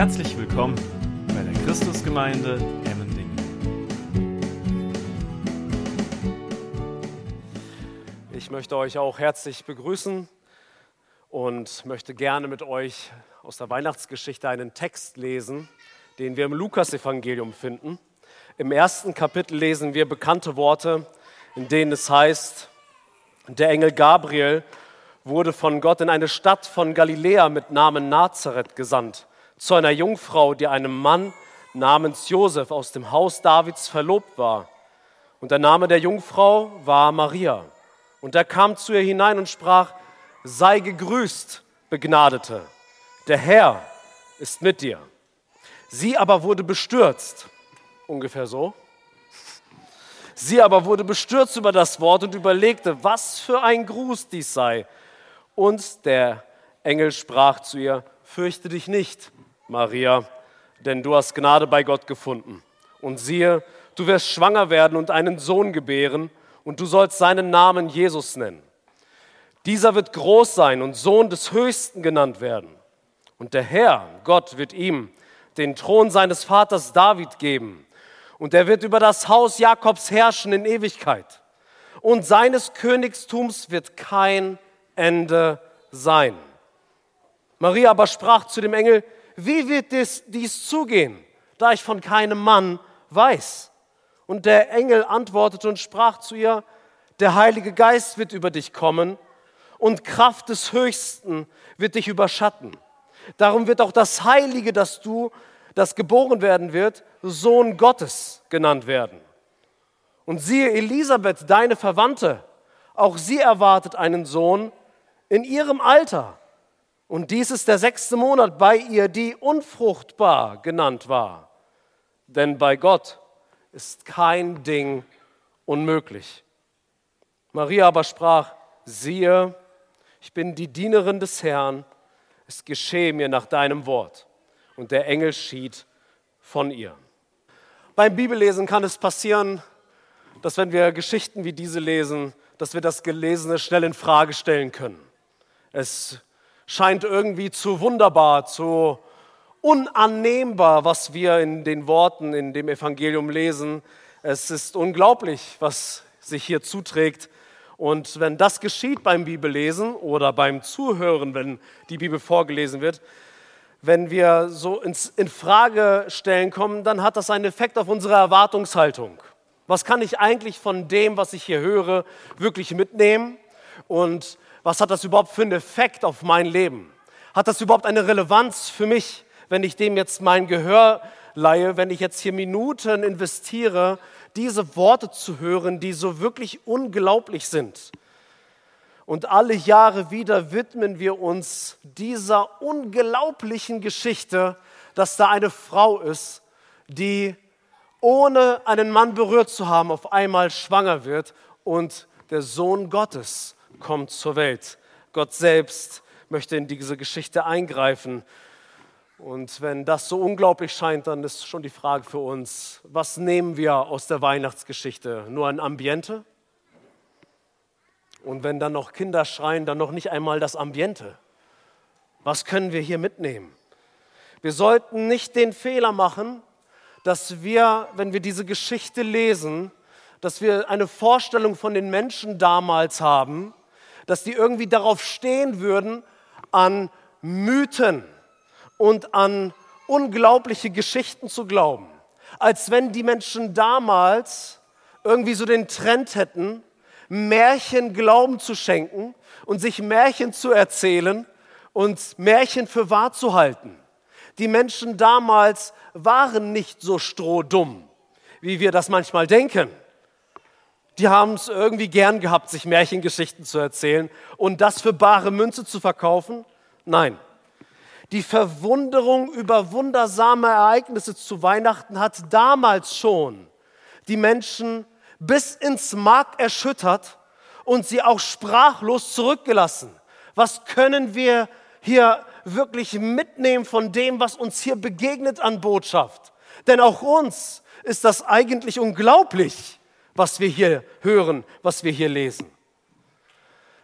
Herzlich willkommen bei der Christusgemeinde Emmendingen. Ich möchte euch auch herzlich begrüßen und möchte gerne mit euch aus der Weihnachtsgeschichte einen Text lesen, den wir im Lukasevangelium finden. Im ersten Kapitel lesen wir bekannte Worte, in denen es heißt, der Engel Gabriel wurde von Gott in eine Stadt von Galiläa mit Namen Nazareth gesandt, zu einer Jungfrau, die einem Mann namens Josef aus dem Haus Davids verlobt war. Und der Name der Jungfrau war Maria. Und er kam zu ihr hinein und sprach, sei gegrüßt, Begnadete, der Herr ist mit dir. Sie aber wurde bestürzt, ungefähr so. Sie aber wurde bestürzt über das Wort und überlegte, was für ein Gruß dies sei. Und der Engel sprach zu ihr, fürchte dich nicht, Maria, denn du hast Gnade bei Gott gefunden. Und siehe, du wirst schwanger werden und einen Sohn gebären, und du sollst seinen Namen Jesus nennen. Dieser wird groß sein und Sohn des Höchsten genannt werden. Und der Herr, Gott, wird ihm den Thron seines Vaters David geben. Und er wird über das Haus Jakobs herrschen in Ewigkeit. Und seines Königstums wird kein Ende sein. Maria aber sprach zu dem Engel, wie wird dies, dies zugehen, da ich von keinem Mann weiß? Und der Engel antwortete und sprach zu ihr, der Heilige Geist wird über dich kommen und Kraft des Höchsten wird dich überschatten. Darum wird auch das Heilige, das du, das geboren werden wird, Sohn Gottes genannt werden. Und siehe, Elisabeth, deine Verwandte, auch sie erwartet einen Sohn in ihrem Alter. Und dies ist der sechste Monat bei ihr, die unfruchtbar genannt war. Denn bei Gott ist kein Ding unmöglich. Maria aber sprach, siehe, ich bin die Dienerin des Herrn, es geschehe mir nach deinem Wort. Und der Engel schied von ihr. Beim Bibellesen kann es passieren, dass wenn wir Geschichten wie diese lesen, dass wir das Gelesene schnell in Frage stellen können. Es scheint irgendwie zu wunderbar, zu unannehmbar, was wir in den Worten in dem Evangelium lesen. Es ist unglaublich, was sich hier zuträgt. Und wenn das geschieht beim Bibellesen oder beim Zuhören, wenn die Bibel vorgelesen wird, wenn wir so ins in Frage stellen kommen, dann hat das einen Effekt auf unsere Erwartungshaltung. Was kann ich eigentlich von dem, was ich hier höre, wirklich mitnehmen? Und was hat das überhaupt für einen Effekt auf mein Leben? Hat das überhaupt eine Relevanz für mich, wenn ich dem jetzt mein Gehör leihe, wenn ich jetzt hier Minuten investiere, diese Worte zu hören, die so wirklich unglaublich sind? Und alle Jahre wieder widmen wir uns dieser unglaublichen Geschichte, dass da eine Frau ist, die ohne einen Mann berührt zu haben, auf einmal schwanger wird und der Sohn Gottes kommt zur Welt. Gott selbst möchte in diese Geschichte eingreifen. Und wenn das so unglaublich scheint, dann ist schon die Frage für uns, was nehmen wir aus der Weihnachtsgeschichte? Nur ein Ambiente? Und wenn dann noch Kinder schreien, dann noch nicht einmal das Ambiente. Was können wir hier mitnehmen? Wir sollten nicht den Fehler machen, dass wir, wenn wir diese Geschichte lesen, dass wir eine Vorstellung von den Menschen damals haben, dass die irgendwie darauf stehen würden, an Mythen und an unglaubliche Geschichten zu glauben. Als wenn die Menschen damals irgendwie so den Trend hätten, Märchen Glauben zu schenken und sich Märchen zu erzählen und Märchen für wahr zu halten. Die Menschen damals waren nicht so strohdumm, wie wir das manchmal denken die haben es irgendwie gern gehabt, sich Märchengeschichten zu erzählen und das für bare Münze zu verkaufen? Nein. Die Verwunderung über wundersame Ereignisse zu Weihnachten hat damals schon die Menschen bis ins Mark erschüttert und sie auch sprachlos zurückgelassen. Was können wir hier wirklich mitnehmen von dem, was uns hier begegnet an Botschaft? Denn auch uns ist das eigentlich unglaublich was wir hier hören, was wir hier lesen.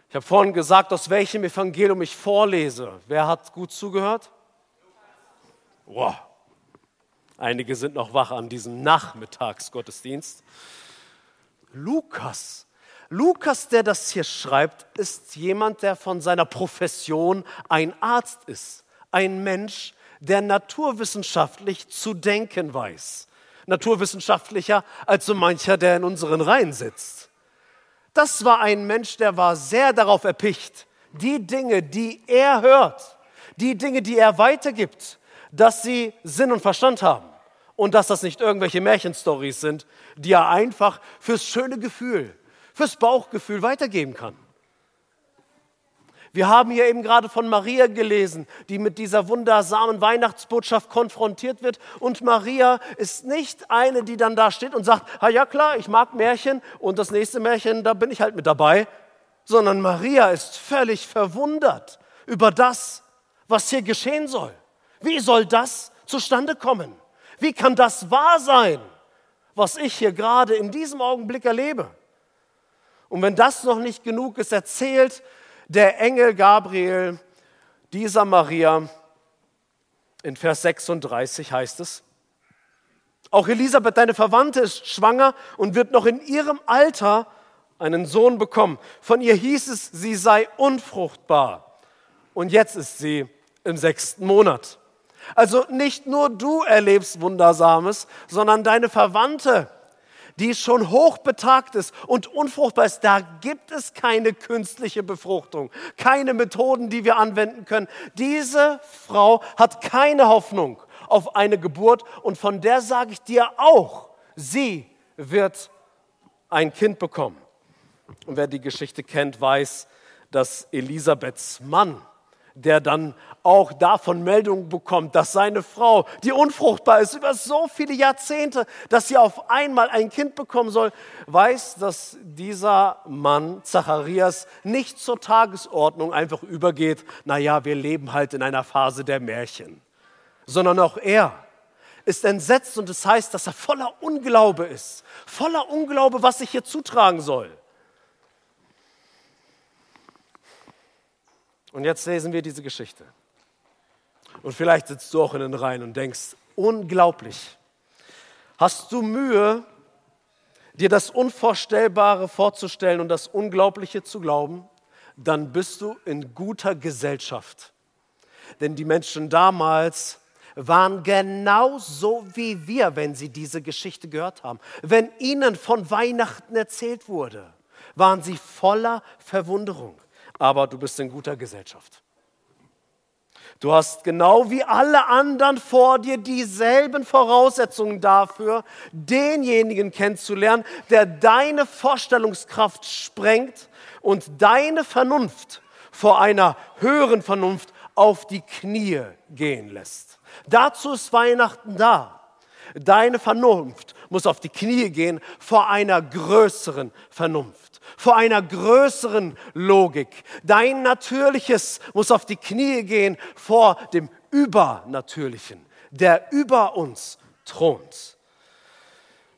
Ich habe vorhin gesagt, aus welchem Evangelium ich vorlese. Wer hat gut zugehört? Wow. Einige sind noch wach an diesem Nachmittagsgottesdienst. Lukas. Lukas, der das hier schreibt, ist jemand, der von seiner Profession ein Arzt ist. Ein Mensch, der naturwissenschaftlich zu denken weiß. Naturwissenschaftlicher als so mancher, der in unseren Reihen sitzt. Das war ein Mensch, der war sehr darauf erpicht, die Dinge, die er hört, die Dinge, die er weitergibt, dass sie Sinn und Verstand haben und dass das nicht irgendwelche Märchenstories sind, die er einfach fürs schöne Gefühl, fürs Bauchgefühl weitergeben kann. Wir haben hier eben gerade von Maria gelesen, die mit dieser wundersamen Weihnachtsbotschaft konfrontiert wird. Und Maria ist nicht eine, die dann da steht und sagt, ah ja klar, ich mag Märchen und das nächste Märchen, da bin ich halt mit dabei. Sondern Maria ist völlig verwundert über das, was hier geschehen soll. Wie soll das zustande kommen? Wie kann das wahr sein, was ich hier gerade in diesem Augenblick erlebe? Und wenn das noch nicht genug ist, erzählt der Engel Gabriel dieser Maria, in Vers 36 heißt es, auch Elisabeth, deine Verwandte, ist schwanger und wird noch in ihrem Alter einen Sohn bekommen. Von ihr hieß es, sie sei unfruchtbar. Und jetzt ist sie im sechsten Monat. Also nicht nur du erlebst Wundersames, sondern deine Verwandte die schon hochbetagt ist und unfruchtbar ist, da gibt es keine künstliche Befruchtung, keine Methoden, die wir anwenden können. Diese Frau hat keine Hoffnung auf eine Geburt und von der sage ich dir auch, sie wird ein Kind bekommen. Und wer die Geschichte kennt, weiß, dass Elisabeths Mann der dann auch davon Meldungen bekommt, dass seine Frau, die unfruchtbar ist über so viele Jahrzehnte, dass sie auf einmal ein Kind bekommen soll, weiß, dass dieser Mann, Zacharias, nicht zur Tagesordnung einfach übergeht, naja, wir leben halt in einer Phase der Märchen, sondern auch er ist entsetzt und es das heißt, dass er voller Unglaube ist, voller Unglaube, was sich hier zutragen soll. Und jetzt lesen wir diese Geschichte. Und vielleicht sitzt du auch in den Reihen und denkst, unglaublich. Hast du Mühe, dir das Unvorstellbare vorzustellen und das Unglaubliche zu glauben? Dann bist du in guter Gesellschaft. Denn die Menschen damals waren genauso wie wir, wenn sie diese Geschichte gehört haben. Wenn ihnen von Weihnachten erzählt wurde, waren sie voller Verwunderung aber du bist in guter Gesellschaft. Du hast genau wie alle anderen vor dir dieselben Voraussetzungen dafür, denjenigen kennenzulernen, der deine Vorstellungskraft sprengt und deine Vernunft vor einer höheren Vernunft auf die Knie gehen lässt. Dazu ist Weihnachten da. Deine Vernunft muss auf die Knie gehen vor einer größeren Vernunft vor einer größeren Logik. Dein Natürliches muss auf die Knie gehen vor dem Übernatürlichen, der über uns thront.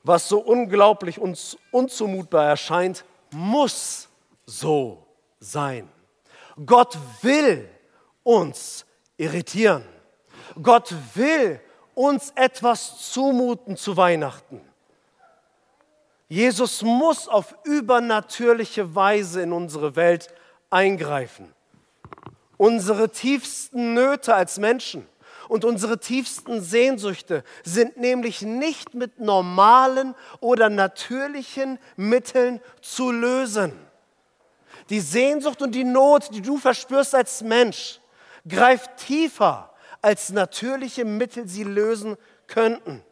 Was so unglaublich uns unzumutbar erscheint, muss so sein. Gott will uns irritieren. Gott will uns etwas zumuten zu Weihnachten. Jesus muss auf übernatürliche Weise in unsere Welt eingreifen. Unsere tiefsten Nöte als Menschen und unsere tiefsten Sehnsüchte sind nämlich nicht mit normalen oder natürlichen Mitteln zu lösen. Die Sehnsucht und die Not, die du verspürst als Mensch, greift tiefer, als natürliche Mittel sie lösen könnten.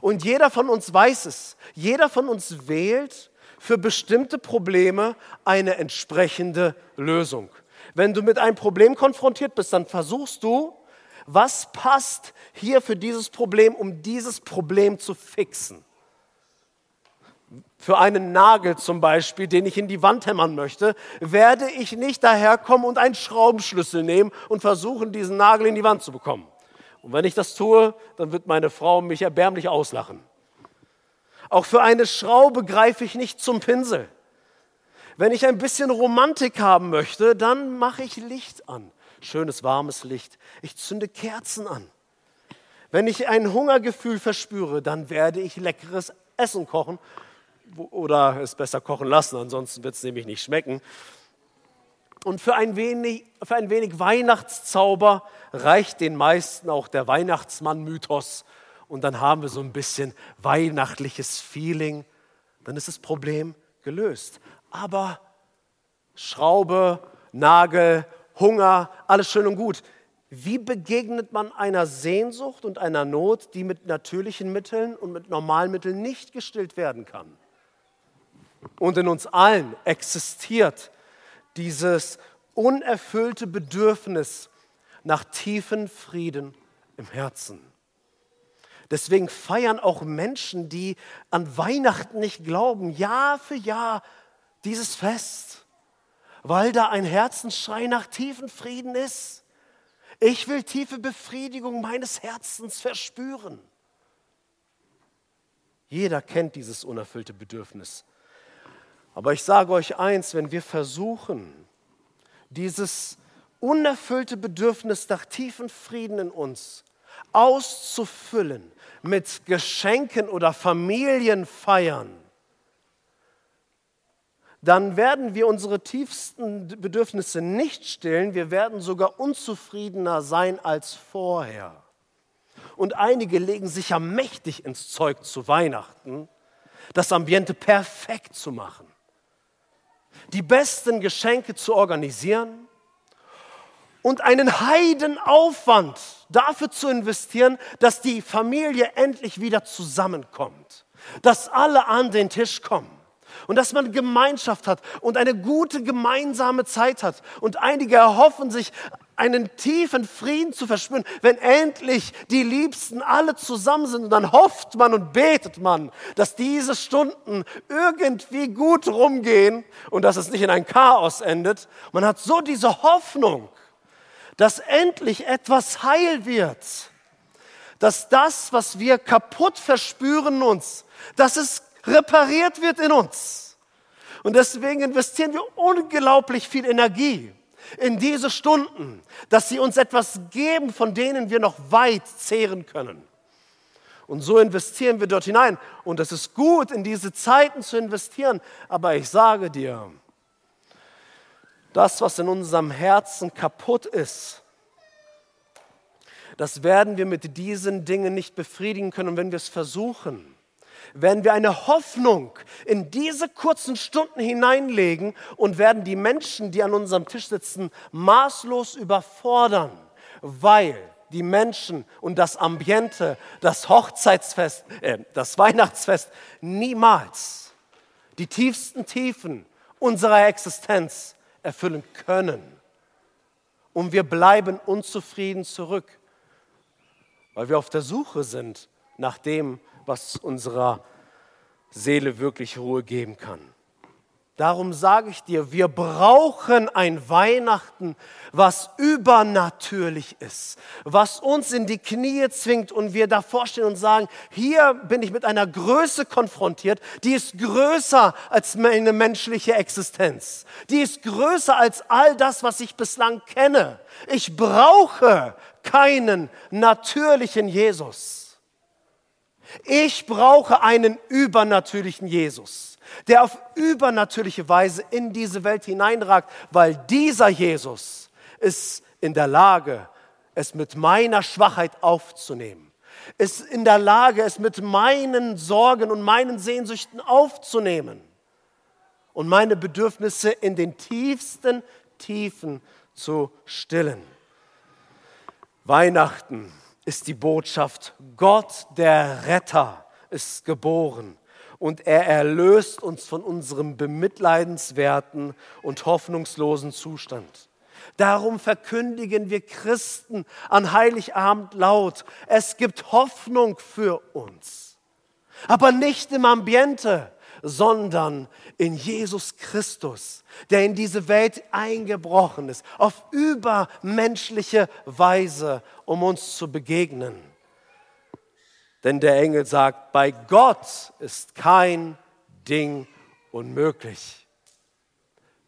Und jeder von uns weiß es. Jeder von uns wählt für bestimmte Probleme eine entsprechende Lösung. Wenn du mit einem Problem konfrontiert bist, dann versuchst du, was passt hier für dieses Problem, um dieses Problem zu fixen. Für einen Nagel zum Beispiel, den ich in die Wand hämmern möchte, werde ich nicht daherkommen und einen Schraubenschlüssel nehmen und versuchen, diesen Nagel in die Wand zu bekommen. Und wenn ich das tue, dann wird meine Frau mich erbärmlich auslachen. Auch für eine Schraube greife ich nicht zum Pinsel. Wenn ich ein bisschen Romantik haben möchte, dann mache ich Licht an. Schönes warmes Licht. Ich zünde Kerzen an. Wenn ich ein Hungergefühl verspüre, dann werde ich leckeres Essen kochen oder es besser kochen lassen, ansonsten wird es nämlich nicht schmecken. Und für ein, wenig, für ein wenig Weihnachtszauber reicht den meisten auch der Weihnachtsmann-Mythos. Und dann haben wir so ein bisschen weihnachtliches Feeling. Dann ist das Problem gelöst. Aber Schraube, Nagel, Hunger, alles schön und gut. Wie begegnet man einer Sehnsucht und einer Not, die mit natürlichen Mitteln und mit normalen Mitteln nicht gestillt werden kann? Und in uns allen existiert dieses unerfüllte Bedürfnis nach tiefen Frieden im Herzen. Deswegen feiern auch Menschen, die an Weihnachten nicht glauben, Jahr für Jahr dieses Fest, weil da ein Herzensschrei nach tiefen Frieden ist. Ich will tiefe Befriedigung meines Herzens verspüren. Jeder kennt dieses unerfüllte Bedürfnis. Aber ich sage euch eins, wenn wir versuchen, dieses unerfüllte Bedürfnis nach tiefen Frieden in uns auszufüllen mit Geschenken oder Familienfeiern, dann werden wir unsere tiefsten Bedürfnisse nicht stillen, wir werden sogar unzufriedener sein als vorher. Und einige legen sich ja mächtig ins Zeug zu Weihnachten, das Ambiente perfekt zu machen die besten Geschenke zu organisieren und einen Heidenaufwand dafür zu investieren, dass die Familie endlich wieder zusammenkommt, dass alle an den Tisch kommen und dass man Gemeinschaft hat und eine gute gemeinsame Zeit hat. Und einige erhoffen sich einen tiefen Frieden zu verspüren, wenn endlich die Liebsten alle zusammen sind. Und dann hofft man und betet man, dass diese Stunden irgendwie gut rumgehen und dass es nicht in ein Chaos endet. Man hat so diese Hoffnung, dass endlich etwas heil wird. Dass das, was wir kaputt verspüren uns, dass es repariert wird in uns. Und deswegen investieren wir unglaublich viel Energie in diese Stunden, dass sie uns etwas geben, von denen wir noch weit zehren können. Und so investieren wir dort hinein. Und es ist gut, in diese Zeiten zu investieren. Aber ich sage dir, das, was in unserem Herzen kaputt ist, das werden wir mit diesen Dingen nicht befriedigen können. Und wenn wir es versuchen, werden wir eine Hoffnung in diese kurzen Stunden hineinlegen und werden die Menschen, die an unserem Tisch sitzen, maßlos überfordern, weil die Menschen und das Ambiente, das Hochzeitsfest, äh, das Weihnachtsfest niemals die tiefsten Tiefen unserer Existenz erfüllen können. Und wir bleiben unzufrieden zurück, weil wir auf der Suche sind nach dem, was unserer Seele wirklich Ruhe geben kann. Darum sage ich dir, wir brauchen ein Weihnachten, was übernatürlich ist, was uns in die Knie zwingt und wir davor stehen und sagen, hier bin ich mit einer Größe konfrontiert, die ist größer als meine menschliche Existenz, die ist größer als all das, was ich bislang kenne. Ich brauche keinen natürlichen Jesus. Ich brauche einen übernatürlichen Jesus, der auf übernatürliche Weise in diese Welt hineinragt, weil dieser Jesus ist in der Lage, es mit meiner Schwachheit aufzunehmen, ist in der Lage, es mit meinen Sorgen und meinen Sehnsüchten aufzunehmen und meine Bedürfnisse in den tiefsten Tiefen zu stillen. Weihnachten ist die Botschaft, Gott der Retter ist geboren und er erlöst uns von unserem bemitleidenswerten und hoffnungslosen Zustand. Darum verkündigen wir Christen an Heiligabend laut, es gibt Hoffnung für uns, aber nicht im Ambiente, sondern in Jesus Christus, der in diese Welt eingebrochen ist, auf übermenschliche Weise, um uns zu begegnen. Denn der Engel sagt, bei Gott ist kein Ding unmöglich.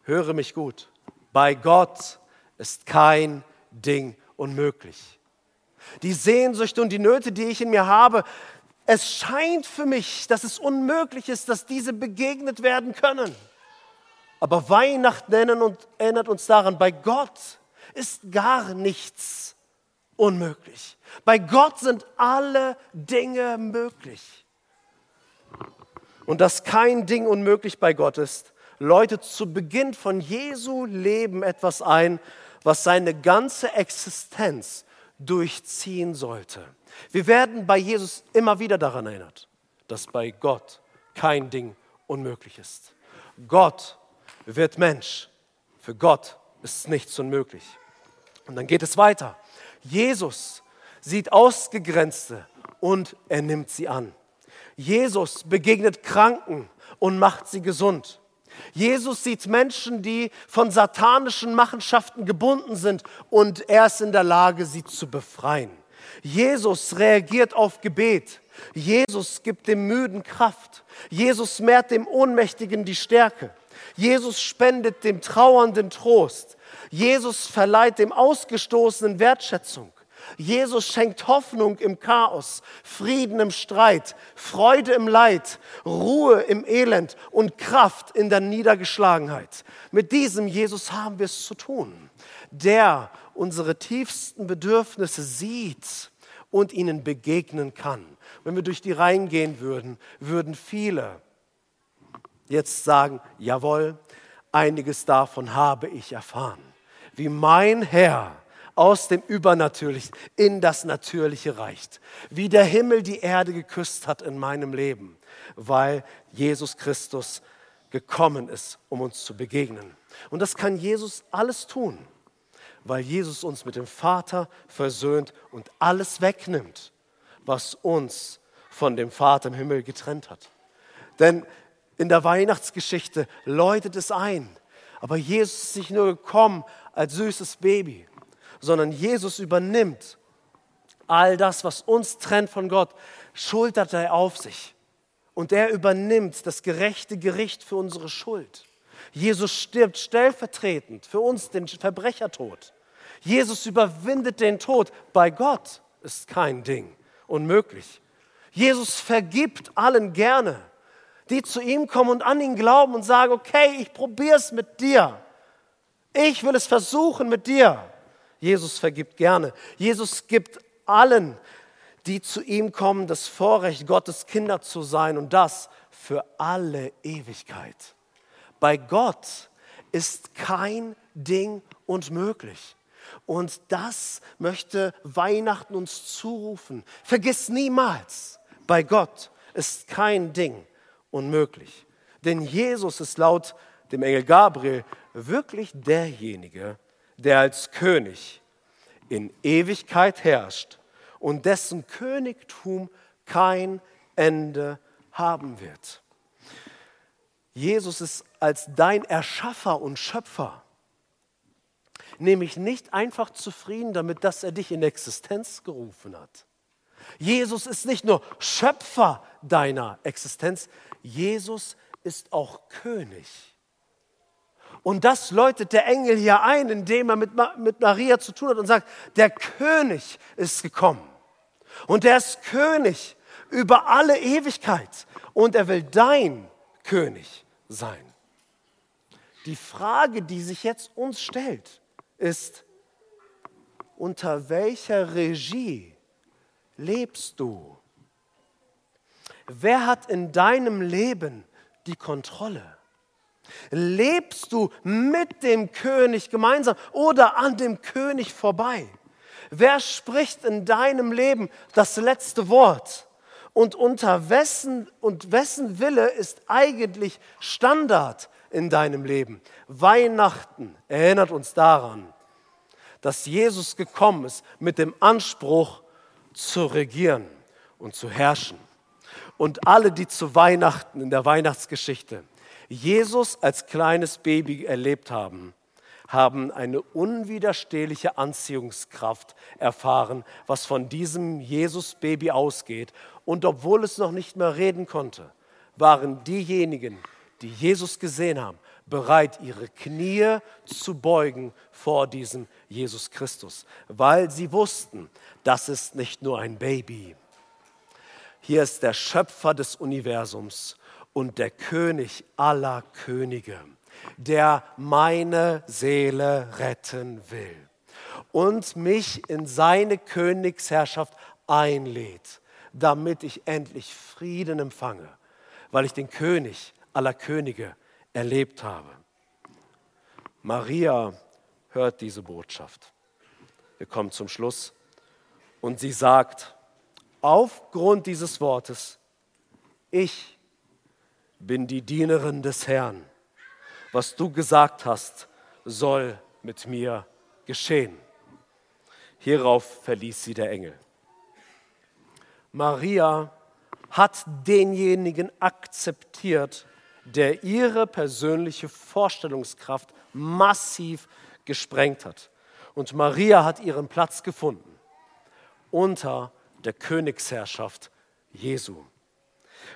Höre mich gut, bei Gott ist kein Ding unmöglich. Die Sehnsüchte und die Nöte, die ich in mir habe, es scheint für mich, dass es unmöglich ist, dass diese begegnet werden können. Aber Weihnachten erinnert uns daran, bei Gott ist gar nichts unmöglich. Bei Gott sind alle Dinge möglich. Und dass kein Ding unmöglich bei Gott ist, läutet zu Beginn von Jesu Leben etwas ein, was seine ganze Existenz durchziehen sollte. Wir werden bei Jesus immer wieder daran erinnert, dass bei Gott kein Ding unmöglich ist. Gott wird Mensch. Für Gott ist nichts unmöglich. Und dann geht es weiter. Jesus sieht Ausgegrenzte und er nimmt sie an. Jesus begegnet Kranken und macht sie gesund. Jesus sieht Menschen, die von satanischen Machenschaften gebunden sind und er ist in der Lage, sie zu befreien. Jesus reagiert auf Gebet. Jesus gibt dem Müden Kraft. Jesus mehrt dem Ohnmächtigen die Stärke. Jesus spendet dem Trauernden Trost. Jesus verleiht dem Ausgestoßenen Wertschätzung. Jesus schenkt Hoffnung im Chaos, Frieden im Streit, Freude im Leid, Ruhe im Elend und Kraft in der Niedergeschlagenheit. Mit diesem Jesus haben wir es zu tun, der unsere tiefsten Bedürfnisse sieht und ihnen begegnen kann. Wenn wir durch die Reihen gehen würden, würden viele jetzt sagen, jawohl, einiges davon habe ich erfahren. Wie mein Herr aus dem Übernatürlichen in das Natürliche reicht. Wie der Himmel die Erde geküsst hat in meinem Leben, weil Jesus Christus gekommen ist, um uns zu begegnen. Und das kann Jesus alles tun, weil Jesus uns mit dem Vater versöhnt und alles wegnimmt, was uns von dem Vater im Himmel getrennt hat. Denn in der Weihnachtsgeschichte läutet es ein, aber Jesus ist nicht nur gekommen als süßes Baby, sondern Jesus übernimmt all das, was uns trennt von Gott, schultert er auf sich. Und er übernimmt das gerechte Gericht für unsere Schuld. Jesus stirbt stellvertretend für uns den Verbrechertod. Jesus überwindet den Tod. Bei Gott ist kein Ding unmöglich. Jesus vergibt allen gerne, die zu ihm kommen und an ihn glauben und sagen, okay, ich probiere es mit dir. Ich will es versuchen mit dir. Jesus vergibt gerne. Jesus gibt allen, die zu ihm kommen, das Vorrecht, Gottes Kinder zu sein und das für alle Ewigkeit. Bei Gott ist kein Ding unmöglich. Und das möchte Weihnachten uns zurufen. Vergiss niemals, bei Gott ist kein Ding unmöglich. Denn Jesus ist laut dem Engel Gabriel wirklich derjenige, der als König in Ewigkeit herrscht und dessen Königtum kein Ende haben wird. Jesus ist als dein Erschaffer und Schöpfer nämlich nicht einfach zufrieden damit, dass er dich in Existenz gerufen hat. Jesus ist nicht nur Schöpfer deiner Existenz, Jesus ist auch König. Und das läutet der Engel hier ein, indem er mit, mit Maria zu tun hat und sagt, der König ist gekommen. Und er ist König über alle Ewigkeit. Und er will dein König sein. Die Frage, die sich jetzt uns stellt, ist, unter welcher Regie lebst du? Wer hat in deinem Leben die Kontrolle? Lebst du mit dem König gemeinsam oder an dem König vorbei? Wer spricht in deinem Leben das letzte Wort? Und unter wessen und wessen Wille ist eigentlich Standard in deinem Leben? Weihnachten erinnert uns daran, dass Jesus gekommen ist mit dem Anspruch zu regieren und zu herrschen. Und alle, die zu Weihnachten in der Weihnachtsgeschichte Jesus als kleines Baby erlebt haben, haben eine unwiderstehliche Anziehungskraft erfahren, was von diesem Jesus-Baby ausgeht. Und obwohl es noch nicht mehr reden konnte, waren diejenigen, die Jesus gesehen haben, bereit, ihre Knie zu beugen vor diesem Jesus Christus, weil sie wussten, das ist nicht nur ein Baby. Hier ist der Schöpfer des Universums und der König aller Könige, der meine Seele retten will und mich in seine Königsherrschaft einlädt, damit ich endlich Frieden empfange, weil ich den König aller Könige erlebt habe. Maria hört diese Botschaft. Wir kommen zum Schluss. Und sie sagt, aufgrund dieses Wortes, ich bin die Dienerin des Herrn. Was du gesagt hast, soll mit mir geschehen. Hierauf verließ sie der Engel. Maria hat denjenigen akzeptiert, der ihre persönliche Vorstellungskraft massiv gesprengt hat. Und Maria hat ihren Platz gefunden unter der Königsherrschaft Jesu.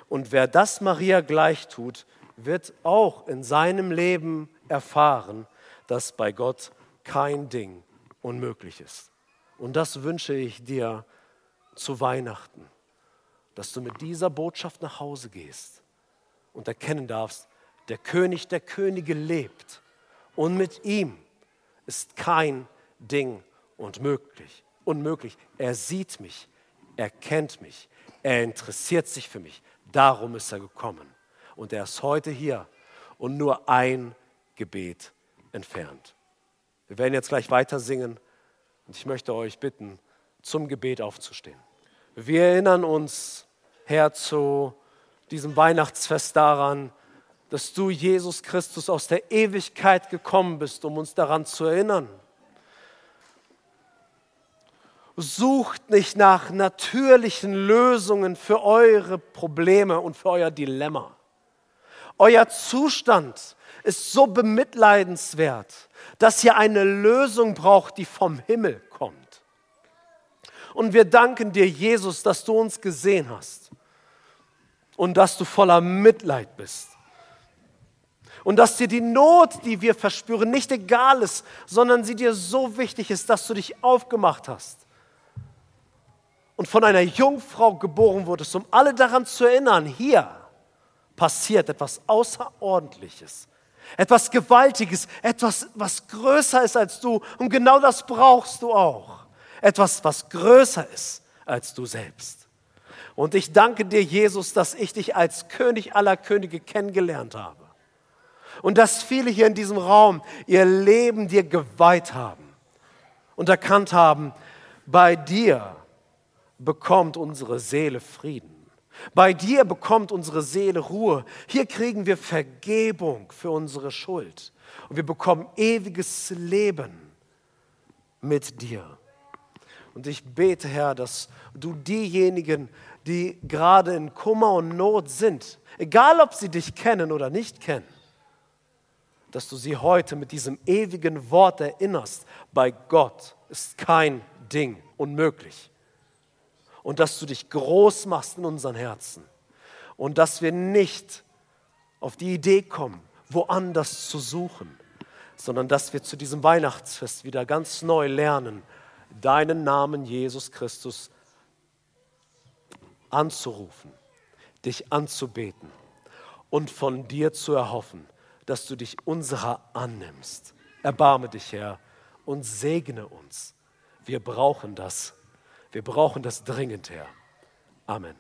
Und wer das Maria gleich tut, wird auch in seinem Leben erfahren, dass bei Gott kein Ding unmöglich ist. Und das wünsche ich dir zu Weihnachten, dass du mit dieser Botschaft nach Hause gehst und erkennen darfst, der König der Könige lebt und mit ihm ist kein Ding unmöglich. unmöglich. Er sieht mich, er kennt mich, er interessiert sich für mich. Darum ist er gekommen. Und er ist heute hier und nur ein Gebet entfernt. Wir werden jetzt gleich weiter singen und ich möchte euch bitten, zum Gebet aufzustehen. Wir erinnern uns, Herr, zu diesem Weihnachtsfest daran, dass du, Jesus Christus, aus der Ewigkeit gekommen bist, um uns daran zu erinnern. Sucht nicht nach natürlichen Lösungen für eure Probleme und für euer Dilemma. Euer Zustand ist so bemitleidenswert, dass ihr eine Lösung braucht, die vom Himmel kommt. Und wir danken dir, Jesus, dass du uns gesehen hast und dass du voller Mitleid bist. Und dass dir die Not, die wir verspüren, nicht egal ist, sondern sie dir so wichtig ist, dass du dich aufgemacht hast und von einer Jungfrau geboren wurdest, um alle daran zu erinnern, hier passiert etwas Außerordentliches, etwas Gewaltiges, etwas, was größer ist als du. Und genau das brauchst du auch. Etwas, was größer ist als du selbst. Und ich danke dir, Jesus, dass ich dich als König aller Könige kennengelernt habe. Und dass viele hier in diesem Raum ihr Leben dir geweiht haben und erkannt haben, bei dir bekommt unsere Seele Frieden. Bei dir bekommt unsere Seele Ruhe. Hier kriegen wir Vergebung für unsere Schuld. Und wir bekommen ewiges Leben mit dir. Und ich bete, Herr, dass du diejenigen, die gerade in Kummer und Not sind, egal ob sie dich kennen oder nicht kennen, dass du sie heute mit diesem ewigen Wort erinnerst, bei Gott ist kein Ding unmöglich. Und dass du dich groß machst in unseren Herzen. Und dass wir nicht auf die Idee kommen, woanders zu suchen, sondern dass wir zu diesem Weihnachtsfest wieder ganz neu lernen, deinen Namen Jesus Christus anzurufen, dich anzubeten und von dir zu erhoffen, dass du dich unserer annimmst. Erbarme dich, Herr, und segne uns. Wir brauchen das. Wir brauchen das dringend, Herr. Amen.